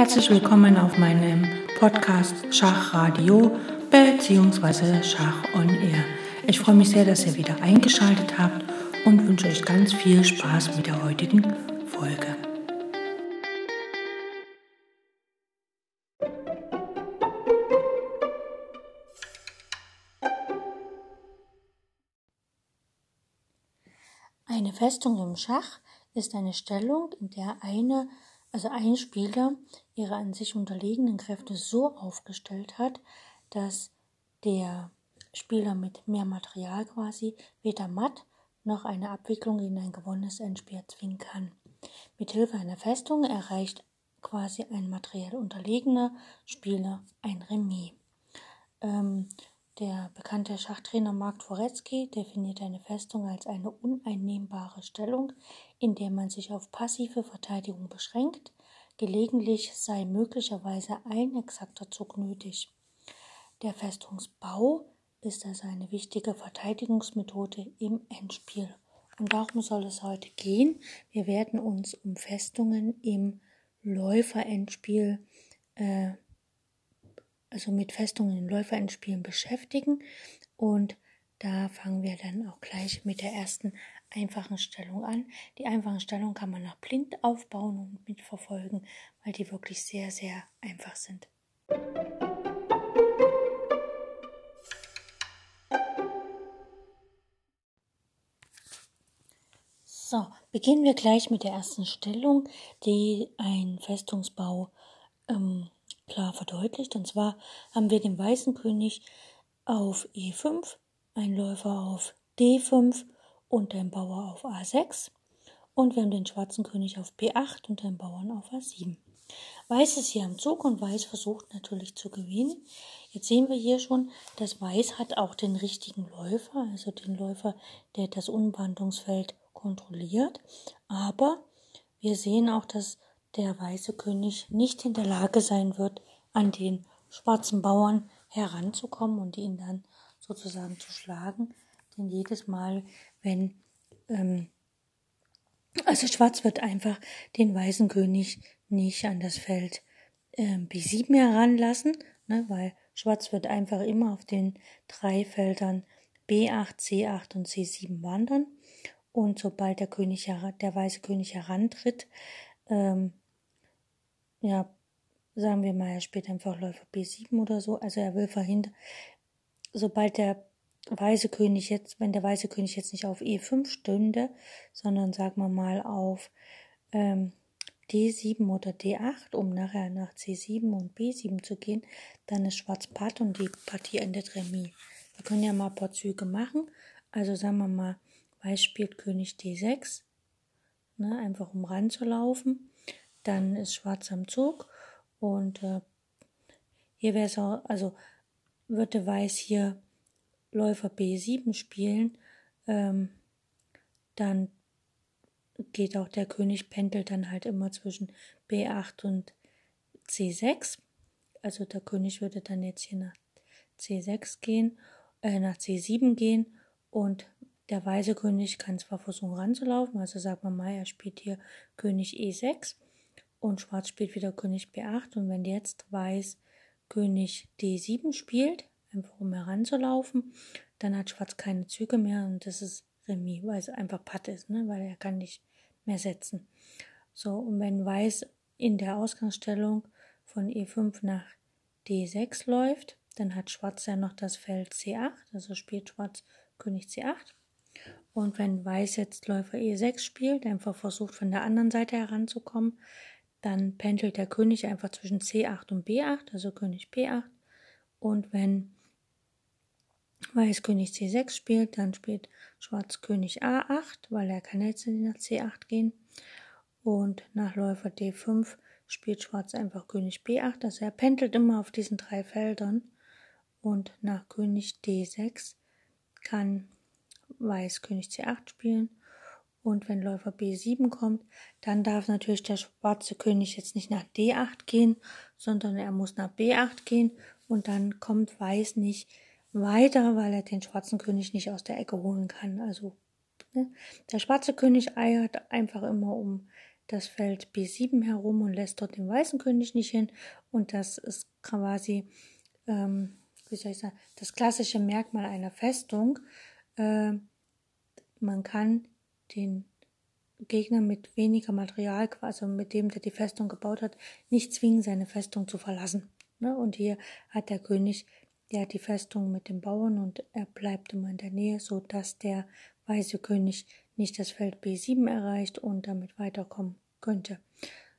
Herzlich willkommen auf meinem Podcast Schachradio bzw. Schach on Air. Ich freue mich sehr, dass ihr wieder eingeschaltet habt und wünsche euch ganz viel Spaß mit der heutigen Folge. Eine Festung im Schach ist eine Stellung, in der eine also ein Spieler ihre an sich unterlegenen Kräfte so aufgestellt hat, dass der Spieler mit mehr Material quasi weder matt noch eine Abwicklung in ein gewonnenes Endspiel erzwingen kann. Mit Hilfe einer Festung erreicht quasi ein materiell unterlegener Spieler ein Remis. Ähm, der bekannte Schachtrainer Mark Dworetzky definiert eine Festung als eine uneinnehmbare Stellung, in der man sich auf passive Verteidigung beschränkt. Gelegentlich sei möglicherweise ein exakter Zug nötig. Der Festungsbau ist also eine wichtige Verteidigungsmethode im Endspiel. Und darum soll es heute gehen. Wir werden uns um Festungen im Läuferendspiel äh, also mit Festungen in Läuferendspielen beschäftigen. Und da fangen wir dann auch gleich mit der ersten einfachen Stellung an. Die einfachen Stellungen kann man nach blind aufbauen und mitverfolgen, weil die wirklich sehr, sehr einfach sind. So, beginnen wir gleich mit der ersten Stellung, die ein Festungsbau ähm, klar verdeutlicht. Und zwar haben wir den weißen König auf E5, einen Läufer auf D5 und den Bauer auf A6. Und wir haben den schwarzen König auf B8 und den Bauern auf A7. Weiß ist hier am Zug und Weiß versucht natürlich zu gewinnen. Jetzt sehen wir hier schon, dass Weiß hat auch den richtigen Läufer, also den Läufer, der das Umwandlungsfeld kontrolliert. Aber wir sehen auch, dass der weiße König nicht in der Lage sein wird, an den schwarzen Bauern heranzukommen und ihn dann sozusagen zu schlagen. Denn jedes Mal, wenn, ähm, also Schwarz wird einfach den weißen König nicht an das Feld äh, B7 heranlassen, ne, weil Schwarz wird einfach immer auf den drei Feldern B8, C8 und C7 wandern. Und sobald der König, der weiße König herantritt, ähm, ja, sagen wir mal, er spielt einfach Läufer B7 oder so, also er will verhindern, sobald der weiße König jetzt, wenn der weiße König jetzt nicht auf E5 stünde, sondern sagen wir mal auf ähm, D7 oder D8, um nachher nach C7 und B7 zu gehen, dann ist Schwarz Patt und die Partie endet Remis. Wir können ja mal ein paar Züge machen. Also sagen wir mal, Weiß spielt König D6, ne, einfach um ranzulaufen. Dann ist Schwarz am Zug und äh, hier wäre es auch, also würde Weiß hier Läufer B7 spielen, ähm, dann geht auch der König pendelt dann halt immer zwischen B8 und C6. Also der König würde dann jetzt hier nach C6 gehen, äh, nach C7 gehen und der weiße König kann zwar versuchen ranzulaufen, also sagt man mal, er spielt hier König E6 und Schwarz spielt wieder König B8 und wenn jetzt Weiß König D7 spielt, einfach um heranzulaufen, dann hat Schwarz keine Züge mehr und das ist Remis, weil es einfach Patt ist, ne? weil er kann nicht mehr setzen. So, und wenn Weiß in der Ausgangsstellung von E5 nach D6 läuft, dann hat Schwarz ja noch das Feld C8, also spielt Schwarz König C8. Und wenn Weiß jetzt Läufer E6 spielt, einfach versucht von der anderen Seite heranzukommen, dann pendelt der König einfach zwischen C8 und B8, also König B8. Und wenn Weiß König C6 spielt, dann spielt Schwarz König A8, weil er kann jetzt nach C8 gehen. Und nach Läufer D5 spielt Schwarz einfach König B8, also er pendelt immer auf diesen drei Feldern. Und nach König D6 kann Weiß König C8 spielen und wenn Läufer B7 kommt, dann darf natürlich der schwarze König jetzt nicht nach D8 gehen, sondern er muss nach B8 gehen und dann kommt Weiß nicht weiter, weil er den schwarzen König nicht aus der Ecke holen kann. Also ne? der schwarze König eiert einfach immer um das Feld B7 herum und lässt dort den weißen König nicht hin. Und das ist quasi, ähm, wie soll ich sagen, das klassische Merkmal einer Festung. Äh, man kann den Gegner mit weniger Material, also mit dem, der die Festung gebaut hat, nicht zwingen, seine Festung zu verlassen. Ne? Und hier hat der König ja die Festung mit den Bauern und er bleibt immer in der Nähe, so dass der weiße König nicht das Feld B7 erreicht und damit weiterkommen könnte.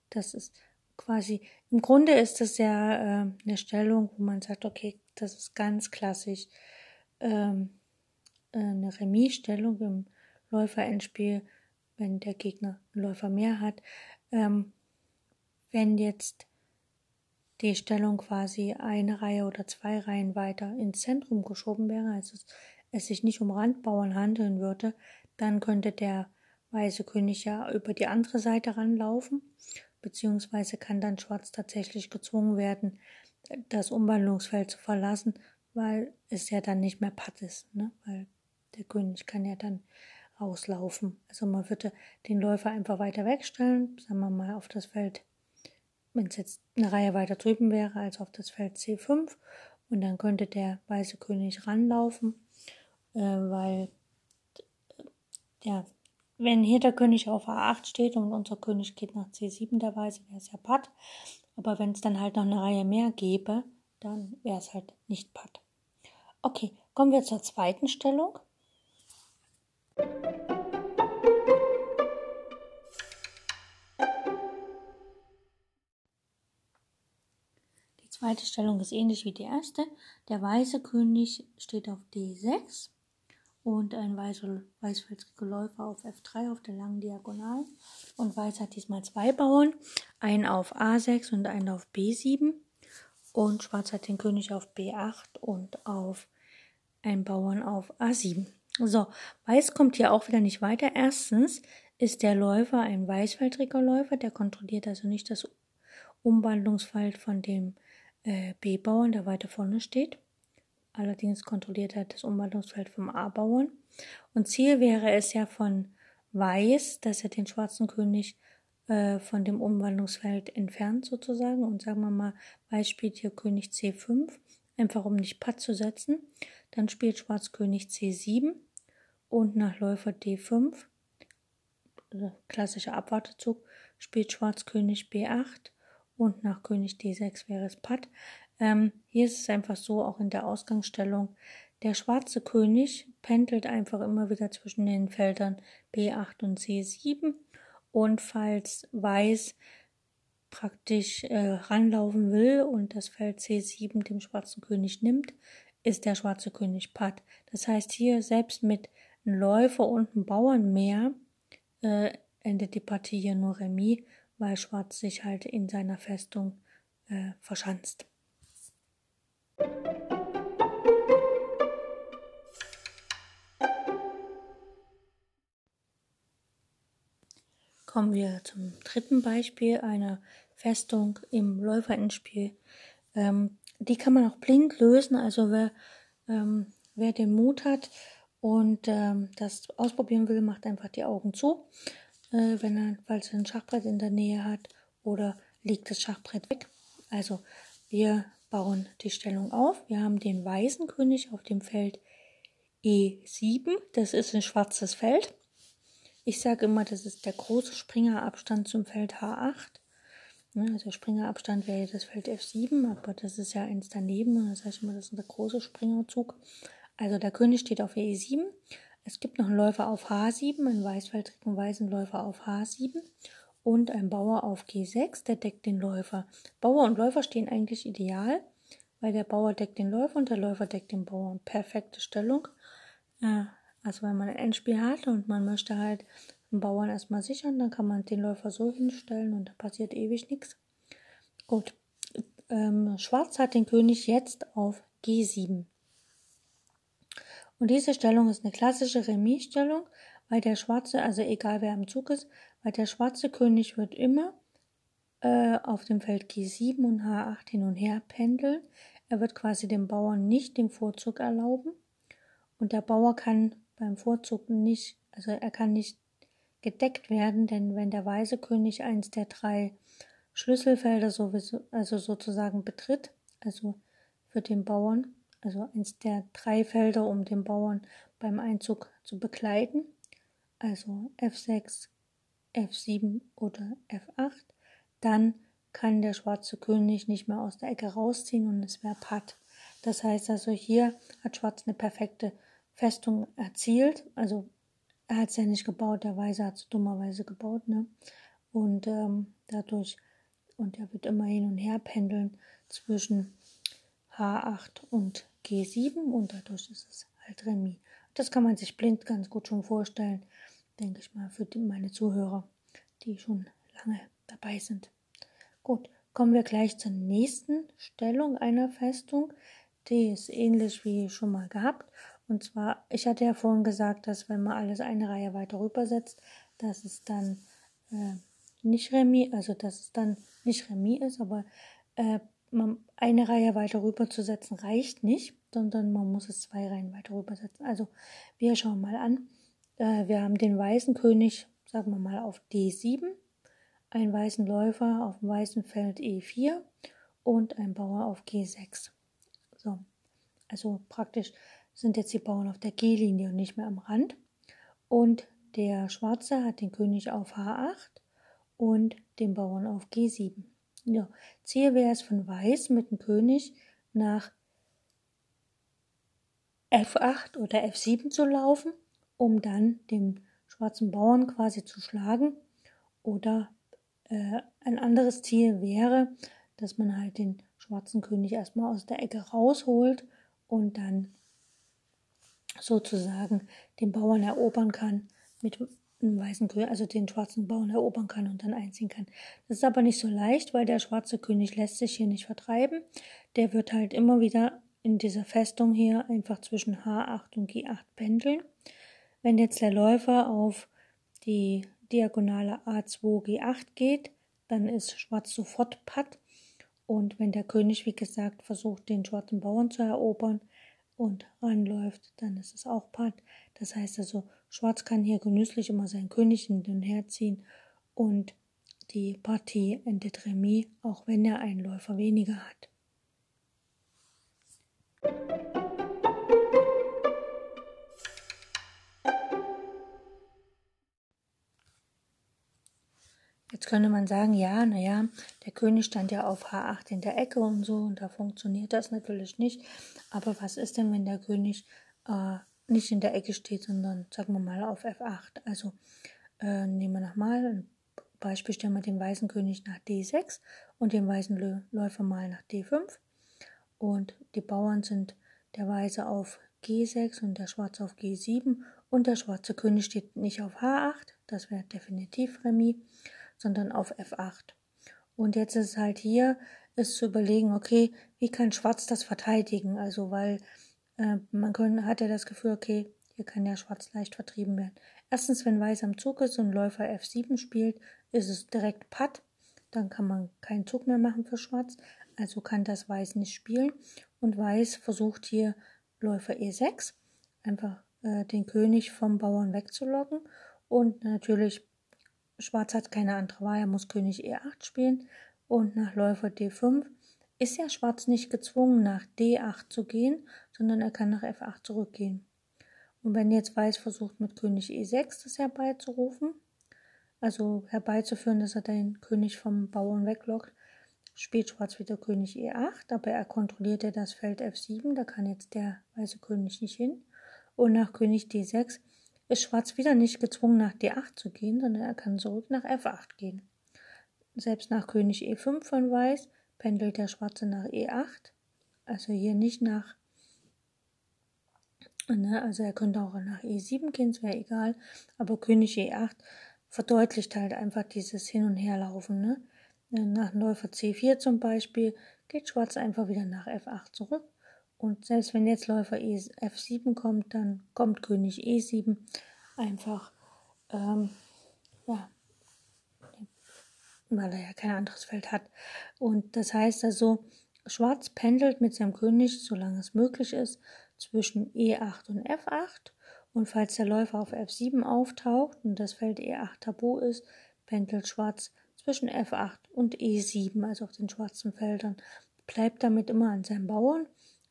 Das ist quasi, im Grunde ist das ja äh, eine Stellung, wo man sagt, okay, das ist ganz klassisch ähm, eine Remis-Stellung im Läufer-Endspiel wenn der Gegner einen Läufer mehr hat. Ähm, wenn jetzt die Stellung quasi eine Reihe oder zwei Reihen weiter ins Zentrum geschoben wäre, also es, es sich nicht um Randbauern handeln würde, dann könnte der weiße König ja über die andere Seite ranlaufen, beziehungsweise kann dann Schwarz tatsächlich gezwungen werden, das Umwandlungsfeld zu verlassen, weil es ja dann nicht mehr Patt ist, ne? weil der König kann ja dann auslaufen. Also man würde den Läufer einfach weiter wegstellen, sagen wir mal auf das Feld, wenn es jetzt eine Reihe weiter drüben wäre, als auf das Feld C5 und dann könnte der weiße König ranlaufen, äh, weil ja, wenn hier der König auf A8 steht und unser König geht nach C7 der Weiße, wäre es ja Patt. Aber wenn es dann halt noch eine Reihe mehr gäbe, dann wäre es halt nicht Patt. Okay, kommen wir zur zweiten Stellung. Die zweite Stellung ist ähnlich wie die erste. Der weiße König steht auf D6 und ein weißer, weißfelsriger Läufer auf F3 auf der langen Diagonal. Und Weiß hat diesmal zwei Bauern, einen auf A6 und einen auf B7. Und Schwarz hat den König auf B8 und auf einen Bauern auf A7. So, Weiß kommt hier auch wieder nicht weiter. Erstens ist der Läufer ein weißfeldriger Läufer, der kontrolliert also nicht das Umwandlungsfeld von dem äh, B-Bauern, der weiter vorne steht. Allerdings kontrolliert er das Umwandlungsfeld vom A-Bauern. Und Ziel wäre es ja von Weiß, dass er den schwarzen König äh, von dem Umwandlungsfeld entfernt sozusagen. Und sagen wir mal, Weiß spielt hier König C5, einfach um nicht Patt zu setzen. Dann spielt Schwarz König C7 und nach Läufer D5, also klassischer Abwartezug, spielt Schwarz König B8 und nach König D6 wäre es Patt. Ähm, hier ist es einfach so, auch in der Ausgangsstellung, der schwarze König pendelt einfach immer wieder zwischen den Feldern B8 und C7 und falls Weiß praktisch äh, ranlaufen will und das Feld C7 dem schwarzen König nimmt, ist der schwarze König Patt. Das heißt hier selbst mit einem Läufer und einem Bauernmeer äh, endet die Partie hier nur Remis, weil Schwarz sich halt in seiner Festung äh, verschanzt. Kommen wir zum dritten Beispiel einer Festung im Läuferendspiel. Ähm, die kann man auch blind lösen. Also wer, ähm, wer den Mut hat und ähm, das ausprobieren will, macht einfach die Augen zu, äh, wenn er, falls er ein Schachbrett in der Nähe hat oder legt das Schachbrett weg. Also wir bauen die Stellung auf. Wir haben den weißen König auf dem Feld E7. Das ist ein schwarzes Feld. Ich sage immer, das ist der große Springerabstand zum Feld H8. Ne, also Springerabstand wäre das Feld F7, aber das ist ja eins daneben. Das heißt immer, das ist der große Springerzug. Also der König steht auf E7. Es gibt noch einen Läufer auf H7, einen weißfeldrigen weißen Läufer auf H7 und ein Bauer auf G6, der deckt den Läufer. Bauer und Läufer stehen eigentlich ideal, weil der Bauer deckt den Läufer und der Läufer deckt den Bauern. Perfekte Stellung. Also wenn man ein Endspiel hat und man möchte halt einen Bauern erstmal sichern, dann kann man den Läufer so hinstellen und da passiert ewig nichts. Gut. Ähm, Schwarz hat den König jetzt auf G7. Und diese Stellung ist eine klassische Remis-Stellung, weil der schwarze, also egal wer im Zug ist, weil der schwarze König wird immer äh, auf dem Feld G7 und H8 hin und her pendeln. Er wird quasi dem Bauern nicht den Vorzug erlauben. Und der Bauer kann beim Vorzug nicht, also er kann nicht gedeckt werden, denn wenn der weiße König eins der drei Schlüsselfelder sowieso, also sozusagen betritt, also für den Bauern, also eins der drei Felder, um den Bauern beim Einzug zu begleiten, also F6, F7 oder F8, dann kann der schwarze König nicht mehr aus der Ecke rausziehen und es wäre Patt. Das heißt also, hier hat Schwarz eine perfekte Festung erzielt. Also er hat es ja nicht gebaut, der Weiße hat es dummerweise gebaut, ne? Und ähm, dadurch, und er wird immer hin und her pendeln zwischen H8 und G7 und dadurch ist es halt Remis. Das kann man sich blind ganz gut schon vorstellen, denke ich mal, für die, meine Zuhörer, die schon lange dabei sind. Gut, kommen wir gleich zur nächsten Stellung einer Festung. Die ist ähnlich wie schon mal gehabt. Und zwar, ich hatte ja vorhin gesagt, dass wenn man alles eine Reihe weiter rübersetzt, dass es dann äh, nicht Remis, also dass es dann nicht Remis ist, aber äh, man, eine Reihe weiter rüber zu setzen reicht nicht, sondern man muss es zwei Reihen weiter rübersetzen. Also wir schauen mal an. Äh, wir haben den weißen König, sagen wir mal, auf D7, einen weißen Läufer auf dem weißen Feld E4 und ein Bauer auf G6. So, also praktisch sind jetzt die Bauern auf der G-Linie und nicht mehr am Rand. Und der Schwarze hat den König auf H8 und den Bauern auf G7. Ja, Ziel wäre es von Weiß mit dem König nach F8 oder F7 zu laufen, um dann den schwarzen Bauern quasi zu schlagen. Oder äh, ein anderes Ziel wäre, dass man halt den schwarzen König erstmal aus der Ecke rausholt und dann sozusagen den Bauern erobern kann mit einen weißen König, also den schwarzen Bauern erobern kann und dann einziehen kann. Das ist aber nicht so leicht, weil der schwarze König lässt sich hier nicht vertreiben. Der wird halt immer wieder in dieser Festung hier einfach zwischen H8 und G8 pendeln. Wenn jetzt der Läufer auf die Diagonale A2 G8 geht, dann ist Schwarz sofort Patt. Und wenn der König, wie gesagt, versucht, den schwarzen Bauern zu erobern und ranläuft, dann ist es auch Patt. Das heißt also, Schwarz kann hier genüsslich immer seinen König in den herziehen und die Partie endet Remis, auch wenn er einen Läufer weniger hat. Jetzt könnte man sagen, ja, naja, der König stand ja auf H8 in der Ecke und so und da funktioniert das natürlich nicht. Aber was ist denn, wenn der König äh, nicht in der Ecke steht, sondern sagen wir mal auf F8. Also äh, nehmen wir nochmal ein Beispiel, stellen wir den weißen König nach D6 und den weißen Läufer mal nach D5. Und die Bauern sind der Weiße auf G6 und der Schwarze auf G7 und der schwarze König steht nicht auf H8, das wäre definitiv Remis, sondern auf F8. Und jetzt ist halt hier, ist zu überlegen, okay, wie kann Schwarz das verteidigen? Also, weil äh, man hat ja das Gefühl, okay, hier kann ja Schwarz leicht vertrieben werden. Erstens, wenn Weiß am Zug ist und Läufer F7 spielt, ist es direkt Patt. Dann kann man keinen Zug mehr machen für Schwarz. Also kann das Weiß nicht spielen. Und Weiß versucht hier Läufer E6, einfach äh, den König vom Bauern wegzulocken. Und natürlich, Schwarz hat keine andere Wahl, er muss König E8 spielen. Und nach Läufer D5 ist ja Schwarz nicht gezwungen, nach D8 zu gehen, sondern er kann nach F8 zurückgehen. Und wenn jetzt Weiß versucht, mit König E6 das herbeizurufen, also herbeizuführen, dass er den König vom Bauern weglockt, spielt Schwarz wieder König E8, aber er kontrolliert ja das Feld F7, da kann jetzt der weiße König nicht hin. Und nach König D6 ist Schwarz wieder nicht gezwungen, nach D8 zu gehen, sondern er kann zurück nach F8 gehen. Selbst nach König E5 von Weiß pendelt der Schwarze nach E8, also hier nicht nach, ne, also er könnte auch nach E7 gehen, es wäre egal, aber König E8 verdeutlicht halt einfach dieses Hin- und Herlaufen. Ne? Nach Läufer C4 zum Beispiel geht Schwarz einfach wieder nach F8 zurück. Und selbst wenn jetzt Läufer e F7 kommt, dann kommt König E7 einfach, ähm, ja, weil er ja kein anderes Feld hat. Und das heißt also, Schwarz pendelt mit seinem König, solange es möglich ist, zwischen E8 und F8 Und falls der Läufer auf F7 auftaucht und das Feld E8 tabu ist, pendelt Schwarz zwischen F8 und E7, also auf den schwarzen Feldern, bleibt damit immer an seinem Bauern.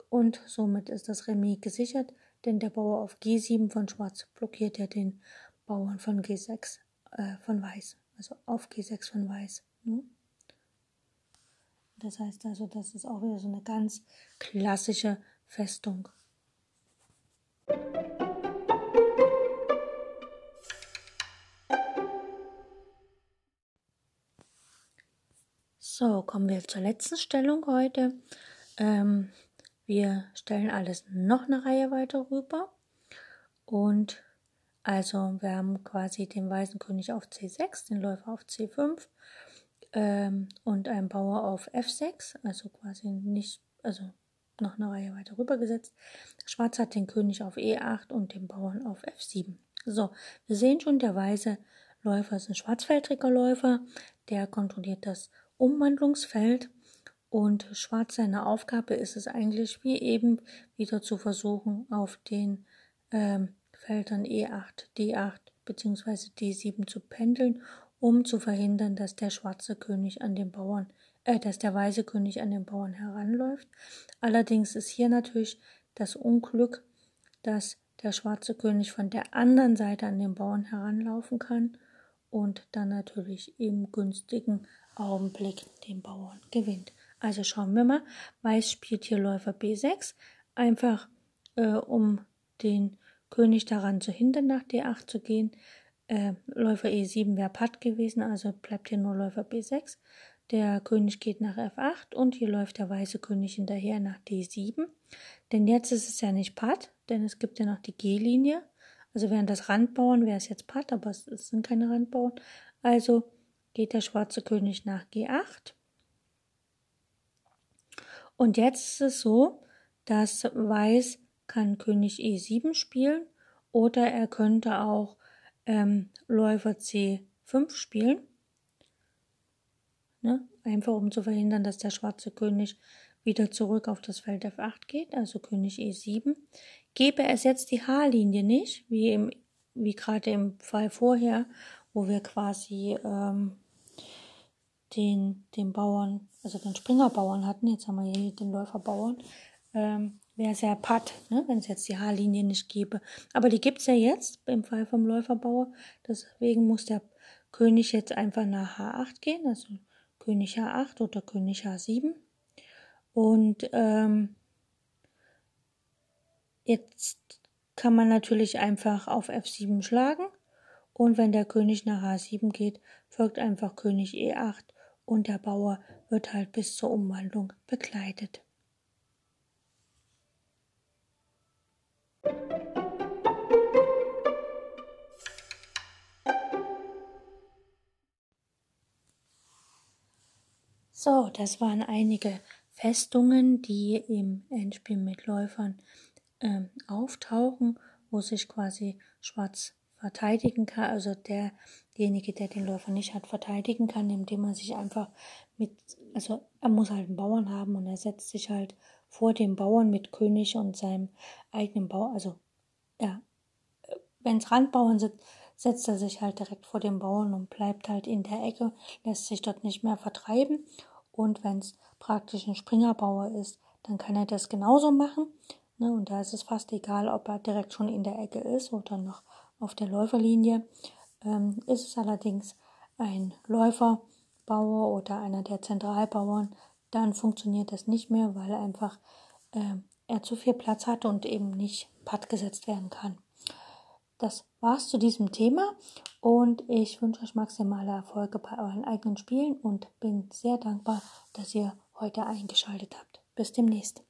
Und somit ist das Remis gesichert, denn der Bauer auf G7 von Schwarz blockiert ja den Bauern von G6 äh, von Weiß, also auf G6 von Weiß. Ne? Das heißt also, das ist auch wieder so eine ganz klassische Festung. So, kommen wir zur letzten Stellung heute. Ähm, wir stellen alles noch eine Reihe weiter rüber. Und also wir haben quasi den weißen König auf C6, den Läufer auf C5 ähm, und einen Bauer auf F6, also quasi nicht, also noch eine Reihe weiter rübergesetzt. Schwarz hat den König auf E8 und den Bauern auf F7. So, wir sehen schon, der weiße Läufer ist ein schwarzfeldriger Läufer, der kontrolliert das Umwandlungsfeld und Schwarz seine Aufgabe ist es eigentlich, wie eben wieder zu versuchen, auf den ähm, Feldern E8, D8 bzw. D7 zu pendeln, um zu verhindern, dass der schwarze König an den Bauern, äh, dass der weiße König an den Bauern heranläuft. Allerdings ist hier natürlich das Unglück, dass der schwarze König von der anderen Seite an den Bauern heranlaufen kann und dann natürlich im günstigen Augenblick den Bauern gewinnt. Also schauen wir mal. Weiß spielt hier Läufer B6, einfach äh, um den König daran zu hindern, nach D8 zu gehen. Äh, Läufer E7 wäre Patt gewesen, also bleibt hier nur Läufer B6. Der König geht nach F8 und hier läuft der weiße König hinterher nach D7. Denn jetzt ist es ja nicht Patt, denn es gibt ja noch die G-Linie. Also wären das Randbauern, wäre es jetzt Patt, aber es sind keine Randbauern. Also geht der schwarze König nach G8. Und jetzt ist es so, dass Weiß kann König E7 spielen oder er könnte auch ähm, Läufer C5 spielen. Ne? Einfach um zu verhindern, dass der schwarze König wieder zurück auf das Feld F8 geht, also König E7. Gäbe es jetzt die H-Linie nicht, wie, wie gerade im Fall vorher, wo wir quasi ähm, den, den Bauern, also den Springerbauern hatten, jetzt haben wir hier den Läuferbauern, ähm, wäre sehr patt, ne, wenn es jetzt die Haarlinie nicht gäbe. Aber die gibt's ja jetzt im Fall vom Läuferbauer. Deswegen muss der König jetzt einfach nach H8 gehen, also König H8 oder König H7. Und ähm, jetzt kann man natürlich einfach auf F7 schlagen. Und wenn der König nach H7 geht, folgt einfach König E8 und der Bauer wird halt bis zur Umwandlung begleitet. So, das waren einige Festungen, die im Endspiel mit Läufern äh, auftauchen, wo sich quasi Schwarz verteidigen kann, also derjenige, der den Läufer nicht hat, verteidigen kann, indem man sich einfach mit, also er muss halt einen Bauern haben und er setzt sich halt vor dem Bauern mit König und seinem eigenen Bauern, also ja, wenn es Randbauern sind, setzt er sich halt direkt vor dem Bauern und bleibt halt in der Ecke, lässt sich dort nicht mehr vertreiben. Und wenn es praktisch ein Springerbauer ist, dann kann er das genauso machen. Ne? Und da ist es fast egal, ob er direkt schon in der Ecke ist oder noch auf der Läuferlinie. Ähm, ist es allerdings ein Läuferbauer oder einer der Zentralbauern, dann funktioniert das nicht mehr, weil einfach äh, er zu viel Platz hat und eben nicht patt gesetzt werden kann. Das war's zu diesem Thema und ich wünsche euch maximale Erfolge bei euren eigenen Spielen und bin sehr dankbar, dass ihr heute eingeschaltet habt. Bis demnächst.